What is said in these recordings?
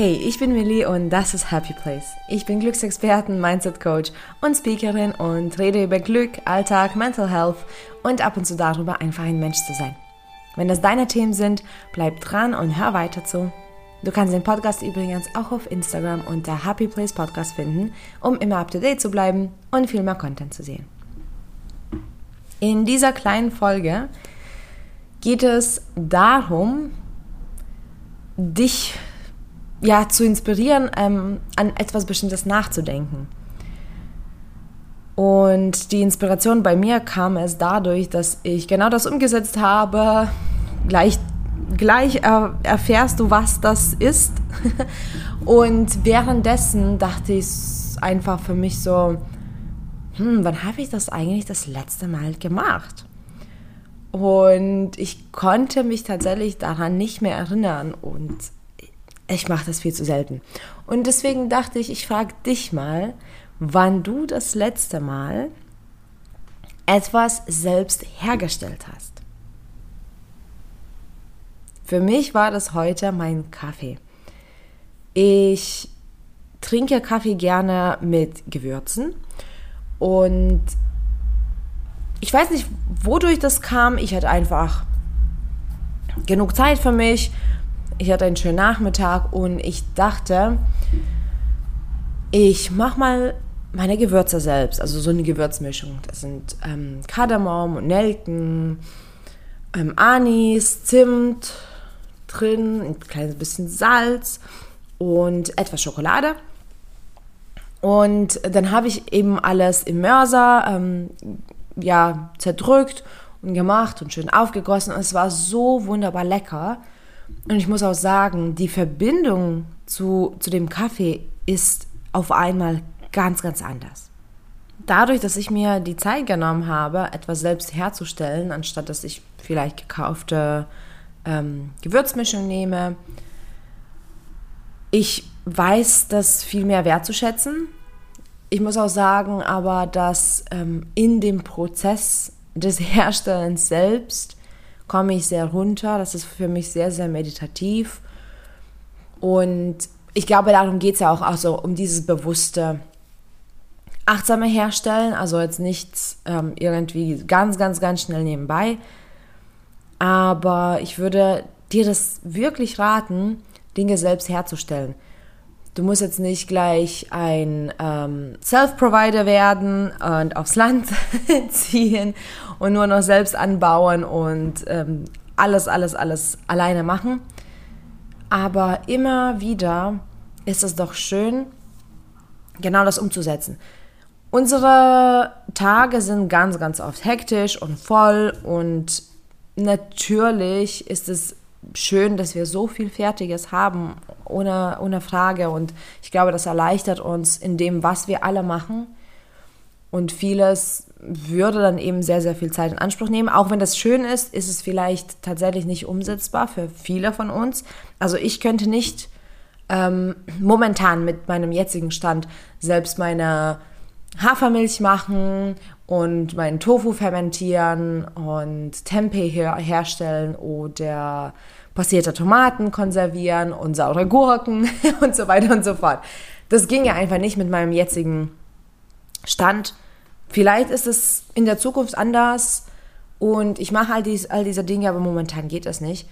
Hey, ich bin Millie und das ist Happy Place. Ich bin Glücksexperten, Mindset Coach und Speakerin und rede über Glück, Alltag, Mental Health und ab und zu darüber, einfach ein Mensch zu sein. Wenn das deine Themen sind, bleib dran und hör weiter zu. Du kannst den Podcast übrigens auch auf Instagram unter Happy Place Podcast finden, um immer up to date zu bleiben und viel mehr Content zu sehen. In dieser kleinen Folge geht es darum, dich ja, zu inspirieren, ähm, an etwas Bestimmtes nachzudenken. Und die Inspiration bei mir kam es dadurch, dass ich genau das umgesetzt habe. Gleich, gleich er, erfährst du, was das ist. Und währenddessen dachte ich einfach für mich so, hm, wann habe ich das eigentlich das letzte Mal gemacht? Und ich konnte mich tatsächlich daran nicht mehr erinnern. Und ich mache das viel zu selten. Und deswegen dachte ich, ich frage dich mal, wann du das letzte Mal etwas selbst hergestellt hast. Für mich war das heute mein Kaffee. Ich trinke Kaffee gerne mit Gewürzen und ich weiß nicht, wodurch das kam. Ich hatte einfach genug Zeit für mich ich hatte einen schönen Nachmittag und ich dachte, ich mache mal meine Gewürze selbst, also so eine Gewürzmischung. Das sind ähm, Kardamom und Nelken, ähm, Anis, Zimt drin, ein kleines bisschen Salz und etwas Schokolade. Und dann habe ich eben alles im Mörser ähm, ja, zerdrückt und gemacht und schön aufgegossen. Und es war so wunderbar lecker. Und ich muss auch sagen, die Verbindung zu, zu dem Kaffee ist auf einmal ganz, ganz anders. Dadurch, dass ich mir die Zeit genommen habe, etwas selbst herzustellen, anstatt dass ich vielleicht gekaufte ähm, Gewürzmischung nehme, ich weiß das viel mehr wertzuschätzen. Ich muss auch sagen, aber dass ähm, in dem Prozess des Herstellens selbst komme ich sehr runter. Das ist für mich sehr, sehr meditativ. Und ich glaube, darum geht es ja auch also um dieses bewusste, achtsame Herstellen. Also jetzt nichts ähm, irgendwie ganz, ganz, ganz schnell nebenbei. Aber ich würde dir das wirklich raten, Dinge selbst herzustellen. Du musst jetzt nicht gleich ein ähm, Self-Provider werden und aufs Land ziehen und nur noch selbst anbauen und ähm, alles, alles, alles alleine machen. Aber immer wieder ist es doch schön, genau das umzusetzen. Unsere Tage sind ganz, ganz oft hektisch und voll und natürlich ist es schön, dass wir so viel Fertiges haben, ohne, ohne Frage. Und ich glaube, das erleichtert uns in dem, was wir alle machen. Und vieles würde dann eben sehr, sehr viel Zeit in Anspruch nehmen. Auch wenn das schön ist, ist es vielleicht tatsächlich nicht umsetzbar für viele von uns. Also ich könnte nicht ähm, momentan mit meinem jetzigen Stand selbst meine Hafermilch machen und meinen Tofu fermentieren und Tempeh her herstellen oder passierte Tomaten konservieren und saure Gurken und so weiter und so fort. Das ging ja einfach nicht mit meinem jetzigen Stand. Vielleicht ist es in der Zukunft anders und ich mache all, dies, all diese Dinge, aber momentan geht das nicht.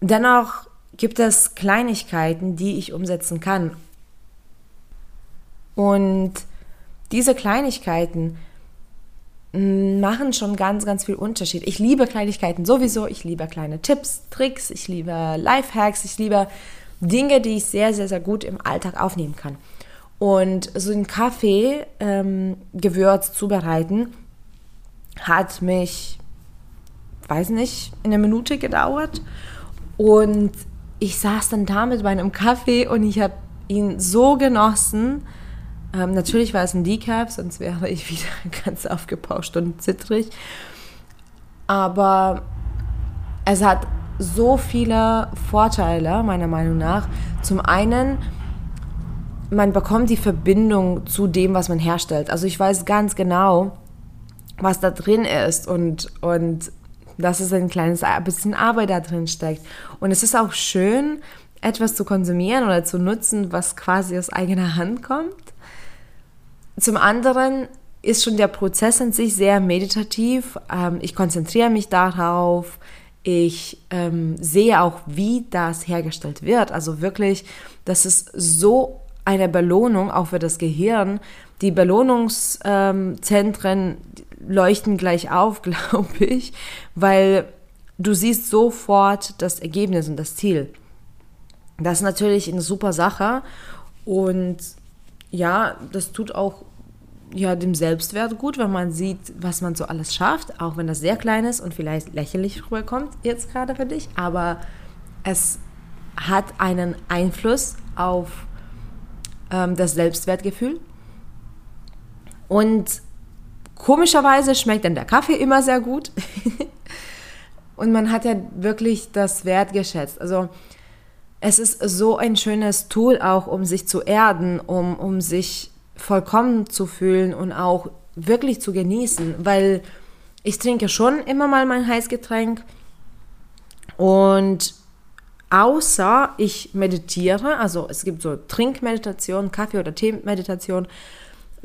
Dennoch gibt es Kleinigkeiten, die ich umsetzen kann. Und diese Kleinigkeiten machen schon ganz, ganz viel Unterschied. Ich liebe Kleinigkeiten sowieso, ich liebe kleine Tipps, Tricks, ich liebe Lifehacks, ich liebe Dinge, die ich sehr, sehr, sehr gut im Alltag aufnehmen kann. Und so ein Kaffee ähm, zubereiten hat mich, weiß nicht, in einer Minute gedauert. Und ich saß dann da mit meinem Kaffee und ich habe ihn so genossen, ähm, natürlich war es ein Decaf, sonst wäre ich wieder ganz aufgepauscht und zittrig. Aber es hat so viele Vorteile, meiner Meinung nach. Zum einen, man bekommt die Verbindung zu dem, was man herstellt. Also ich weiß ganz genau, was da drin ist und, und dass es ein kleines bisschen Arbeit da drin steckt. Und es ist auch schön, etwas zu konsumieren oder zu nutzen, was quasi aus eigener Hand kommt. Zum anderen ist schon der Prozess an sich sehr meditativ. Ähm, ich konzentriere mich darauf. Ich ähm, sehe auch, wie das hergestellt wird. Also wirklich, das ist so eine Belohnung auch für das Gehirn. Die Belohnungszentren ähm, leuchten gleich auf, glaube ich, weil du siehst sofort das Ergebnis und das Ziel. Das ist natürlich eine super Sache und ja, das tut auch ja, dem Selbstwert gut, wenn man sieht, was man so alles schafft, auch wenn das sehr klein ist und vielleicht lächerlich rüberkommt jetzt gerade für dich, aber es hat einen Einfluss auf ähm, das Selbstwertgefühl. Und komischerweise schmeckt dann der Kaffee immer sehr gut. und man hat ja wirklich das Wert geschätzt. Also es ist so ein schönes Tool auch, um sich zu erden, um, um sich vollkommen zu fühlen und auch wirklich zu genießen, weil ich trinke schon immer mal mein Heißgetränk. Und außer ich meditiere, also es gibt so Trinkmeditation, Kaffee- oder Tee-Meditation,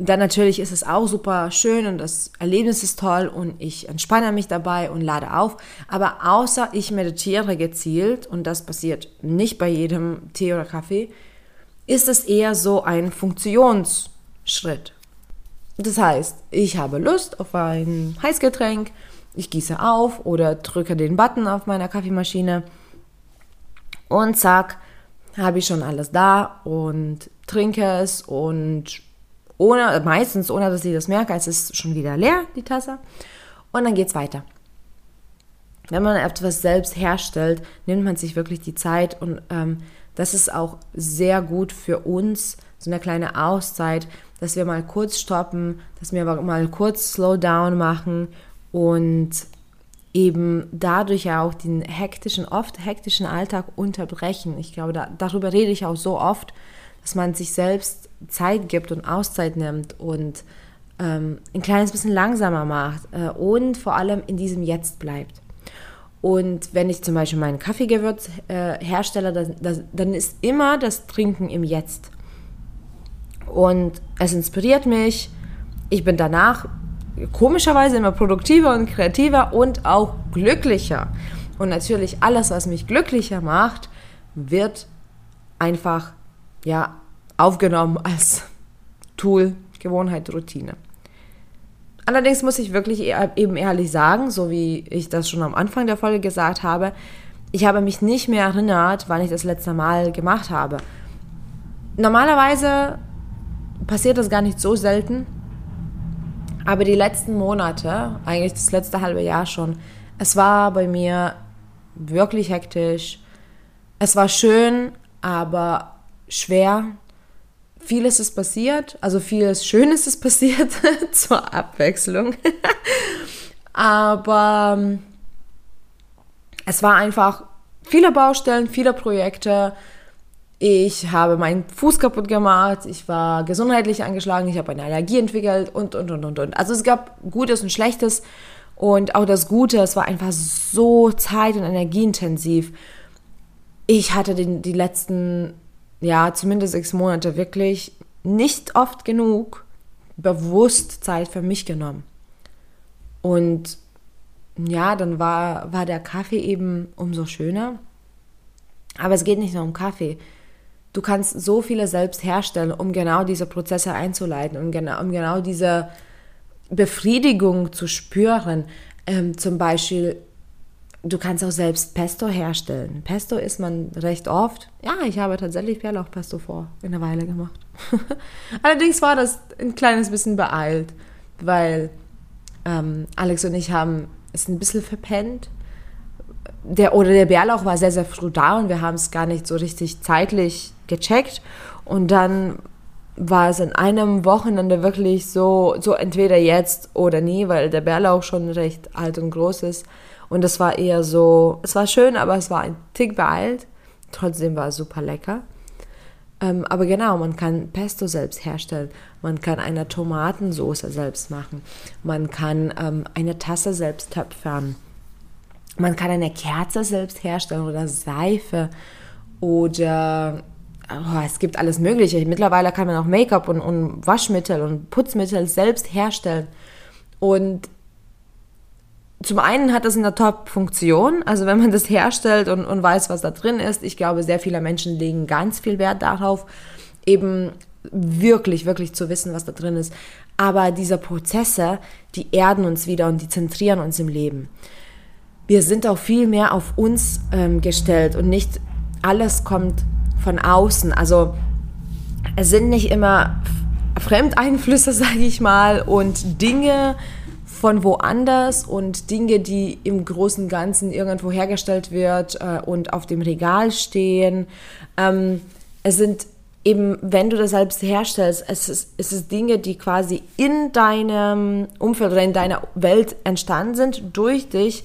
dann natürlich ist es auch super schön und das Erlebnis ist toll und ich entspanne mich dabei und lade auf. Aber außer ich meditiere gezielt und das passiert nicht bei jedem Tee oder Kaffee, ist es eher so ein Funktions- Schritt. Das heißt, ich habe Lust auf ein Heißgetränk, ich gieße auf oder drücke den Button auf meiner Kaffeemaschine und zack, habe ich schon alles da und trinke es und ohne, meistens ohne, dass ich das merke, es ist schon wieder leer, die Tasse. Und dann geht es weiter. Wenn man etwas selbst herstellt, nimmt man sich wirklich die Zeit und ähm, das ist auch sehr gut für uns, so eine kleine Auszeit, dass wir mal kurz stoppen, dass wir mal kurz Slowdown machen und eben dadurch ja auch den hektischen, oft hektischen Alltag unterbrechen. Ich glaube, da, darüber rede ich auch so oft, dass man sich selbst Zeit gibt und Auszeit nimmt und ähm, ein kleines bisschen langsamer macht äh, und vor allem in diesem Jetzt bleibt. Und wenn ich zum Beispiel meinen Kaffeegewürz äh, herstelle, das, das, dann ist immer das Trinken im Jetzt. Und es inspiriert mich. Ich bin danach komischerweise immer produktiver und kreativer und auch glücklicher. Und natürlich alles, was mich glücklicher macht, wird einfach ja aufgenommen als Tool, Gewohnheit, Routine. Allerdings muss ich wirklich e-, eben ehrlich sagen, so wie ich das schon am Anfang der Folge gesagt habe, ich habe mich nicht mehr erinnert, wann ich das letzte Mal gemacht habe. Normalerweise passiert das gar nicht so selten. Aber die letzten Monate, eigentlich das letzte halbe Jahr schon, es war bei mir wirklich hektisch. Es war schön, aber schwer. Vieles ist passiert, also vieles Schönes ist passiert zur Abwechslung. aber ähm, es war einfach viele Baustellen, viele Projekte, ich habe meinen Fuß kaputt gemacht, ich war gesundheitlich angeschlagen, ich habe eine Allergie entwickelt und, und, und, und, und. Also es gab Gutes und Schlechtes und auch das Gute, es war einfach so zeit- und energieintensiv. Ich hatte den, die letzten, ja, zumindest sechs Monate wirklich nicht oft genug bewusst Zeit für mich genommen. Und ja, dann war, war der Kaffee eben umso schöner. Aber es geht nicht nur um Kaffee. Du kannst so viele selbst herstellen, um genau diese Prozesse einzuleiten, um genau, um genau diese Befriedigung zu spüren. Ähm, zum Beispiel, du kannst auch selbst Pesto herstellen. Pesto isst man recht oft. Ja, ich habe tatsächlich Bärlauchpesto vor in einer Weile gemacht. Allerdings war das ein kleines bisschen beeilt, weil ähm, Alex und ich haben es ein bisschen verpennt der, oder der Bärlauch war sehr, sehr früh da und wir haben es gar nicht so richtig zeitlich gecheckt. Und dann war es in einem Wochenende wirklich so, so entweder jetzt oder nie, weil der Bärlauch schon recht alt und groß ist. Und es war eher so, es war schön, aber es war ein Tick beeilt. Trotzdem war es super lecker. Ähm, aber genau, man kann Pesto selbst herstellen. Man kann eine Tomatensauce selbst machen. Man kann ähm, eine Tasse selbst töpfern. Man kann eine Kerze selbst herstellen oder Seife oder oh, es gibt alles Mögliche. Mittlerweile kann man auch Make-up und, und Waschmittel und Putzmittel selbst herstellen. Und zum einen hat das eine Top-Funktion, also wenn man das herstellt und, und weiß, was da drin ist. Ich glaube, sehr viele Menschen legen ganz viel Wert darauf, eben wirklich, wirklich zu wissen, was da drin ist. Aber diese Prozesse, die erden uns wieder und die zentrieren uns im Leben. Wir sind auch viel mehr auf uns ähm, gestellt und nicht alles kommt von außen. Also es sind nicht immer Fremdeinflüsse, sage ich mal, und Dinge von woanders und Dinge, die im großen Ganzen irgendwo hergestellt wird äh, und auf dem Regal stehen. Ähm, es sind eben, wenn du das selbst herstellst, es ist, es ist Dinge, die quasi in deinem Umfeld oder in deiner Welt entstanden sind durch dich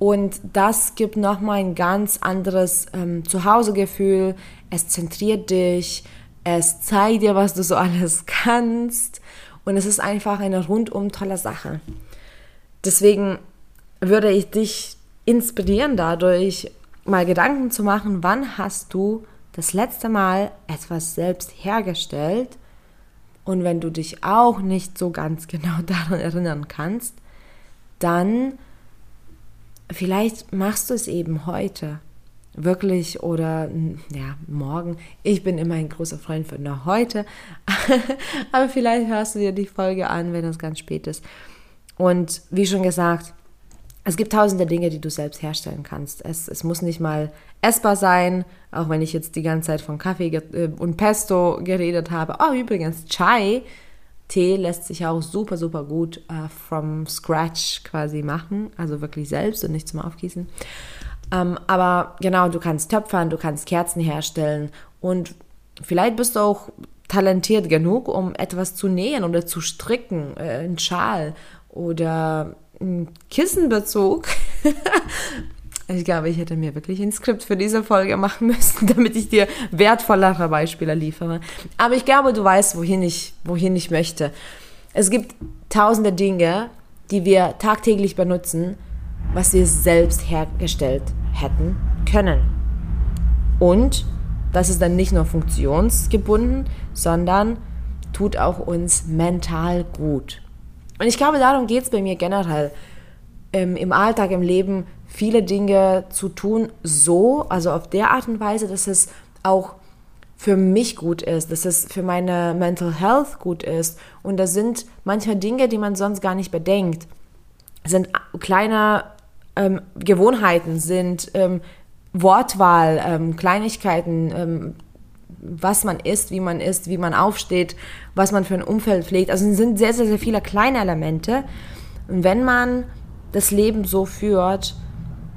und das gibt nochmal ein ganz anderes ähm, Zuhausegefühl. Es zentriert dich, es zeigt dir, was du so alles kannst. Und es ist einfach eine rundum tolle Sache. Deswegen würde ich dich inspirieren, dadurch mal Gedanken zu machen, wann hast du das letzte Mal etwas selbst hergestellt? Und wenn du dich auch nicht so ganz genau daran erinnern kannst, dann vielleicht machst du es eben heute wirklich oder ja, morgen. Ich bin immer ein großer Freund von heute, aber vielleicht hörst du dir die Folge an, wenn es ganz spät ist. Und wie schon gesagt, es gibt tausende Dinge, die du selbst herstellen kannst. Es, es muss nicht mal essbar sein, auch wenn ich jetzt die ganze Zeit von Kaffee äh, und Pesto geredet habe. Oh, übrigens, Chai Tee lässt sich auch super, super gut äh, from scratch quasi machen, also wirklich selbst und nicht zum Aufgießen. Ähm, aber genau, du kannst töpfern, du kannst Kerzen herstellen und vielleicht bist du auch talentiert genug, um etwas zu nähen oder zu stricken, äh, einen Schal oder einen Kissenbezug. Ich glaube, ich hätte mir wirklich ein Skript für diese Folge machen müssen, damit ich dir wertvollere Beispiele liefere. Aber ich glaube, du weißt, wohin ich, wohin ich möchte. Es gibt tausende Dinge, die wir tagtäglich benutzen, was wir selbst hergestellt hätten können. Und das ist dann nicht nur funktionsgebunden, sondern tut auch uns mental gut. Und ich glaube, darum geht es bei mir generell ähm, im Alltag, im Leben, viele Dinge zu tun, so, also auf der Art und Weise, dass es auch für mich gut ist, dass es für meine Mental Health gut ist. Und das sind manchmal Dinge, die man sonst gar nicht bedenkt. Sind kleine ähm, Gewohnheiten, sind ähm, Wortwahl, ähm, Kleinigkeiten, ähm, was man isst, wie man isst, wie man aufsteht, was man für ein Umfeld pflegt. Also es sind sehr, sehr, sehr viele kleine Elemente. Und wenn man das Leben so führt,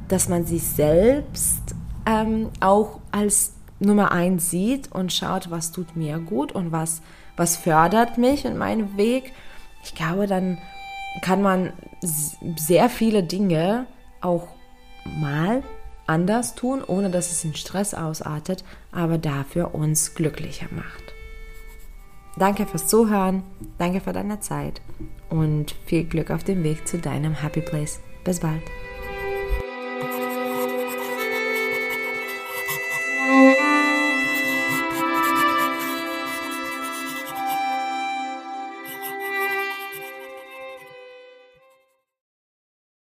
dass man sich selbst ähm, auch als Nummer eins sieht und schaut, was tut mir gut und was, was fördert mich und meinen Weg. Ich glaube, dann kann man sehr viele Dinge auch mal anders tun, ohne dass es in Stress ausartet, aber dafür uns glücklicher macht. Danke fürs Zuhören, danke für deine Zeit und viel Glück auf dem Weg zu deinem Happy Place. Bis bald.